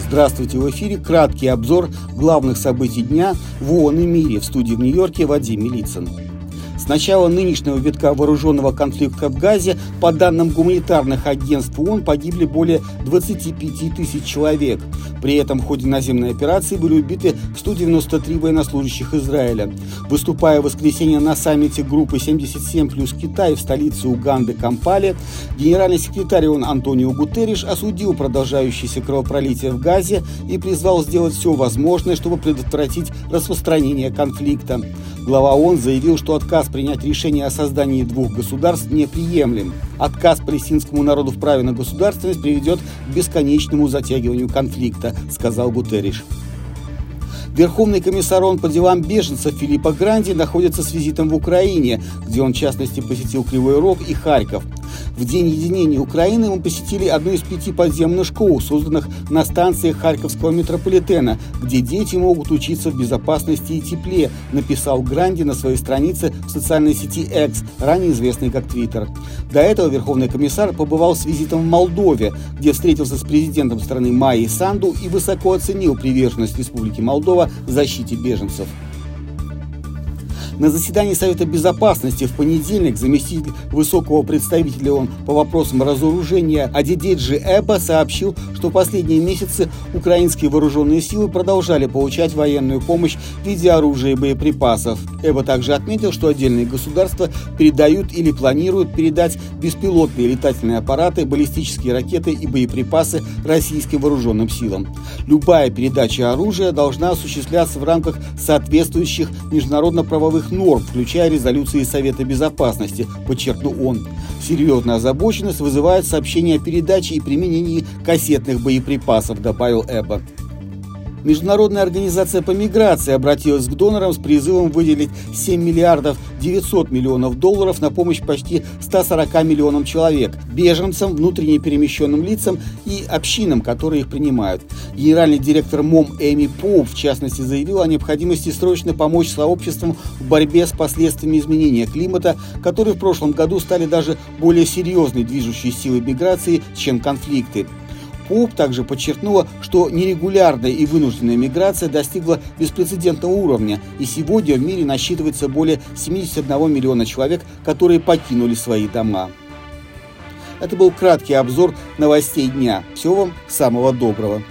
Здравствуйте, в эфире краткий обзор главных событий дня в ООН и мире в студии в Нью-Йорке Вадим Милицын. С начала нынешнего витка вооруженного конфликта в Газе, по данным гуманитарных агентств ООН, погибли более 25 тысяч человек. При этом в ходе наземной операции были убиты 193 военнослужащих Израиля. Выступая в воскресенье на саммите группы 77 плюс Китай в столице Уганды Кампале, генеральный секретарь ООН Антонио Гутерриш осудил продолжающееся кровопролитие в Газе и призвал сделать все возможное, чтобы предотвратить распространение конфликта. Глава ООН заявил, что отказ принять решение о создании двух государств неприемлем. Отказ палестинскому народу в праве на государственность приведет к бесконечному затягиванию конфликта, сказал Гутерриш. Верховный комиссар ООН по делам беженцев Филиппа Гранди находится с визитом в Украине, где он в частности посетил Кривой Рог и Харьков. В День единения Украины мы посетили одну из пяти подземных школ, созданных на станциях Харьковского метрополитена, где дети могут учиться в безопасности и тепле, написал Гранди на своей странице в социальной сети X, ранее известной как Twitter. До этого Верховный комиссар побывал с визитом в Молдове, где встретился с президентом страны Майей Санду и высоко оценил приверженность Республики Молдова защите беженцев. На заседании Совета Безопасности в понедельник заместитель высокого представителя ООН по вопросам разоружения Адидеджи Эба сообщил, что в последние месяцы украинские вооруженные силы продолжали получать военную помощь в виде оружия и боеприпасов. Эба также отметил, что отдельные государства передают или планируют передать беспилотные летательные аппараты, баллистические ракеты и боеприпасы российским вооруженным силам. Любая передача оружия должна осуществляться в рамках соответствующих международно-правовых международных норм, включая резолюции Совета Безопасности, подчеркнул он. Серьезная озабоченность вызывает сообщение о передаче и применении кассетных боеприпасов, добавил Эббот. Международная организация по миграции обратилась к донорам с призывом выделить 7 миллиардов 900 миллионов долларов на помощь почти 140 миллионам человек, беженцам, внутренне перемещенным лицам и общинам, которые их принимают. Генеральный директор МОМ Эми Поуп, в частности, заявил о необходимости срочно помочь сообществам в борьбе с последствиями изменения климата, которые в прошлом году стали даже более серьезной движущей силой миграции, чем конфликты. Поп также подчеркнула, что нерегулярная и вынужденная миграция достигла беспрецедентного уровня, и сегодня в мире насчитывается более 71 миллиона человек, которые покинули свои дома. Это был краткий обзор новостей дня. Всего вам самого доброго.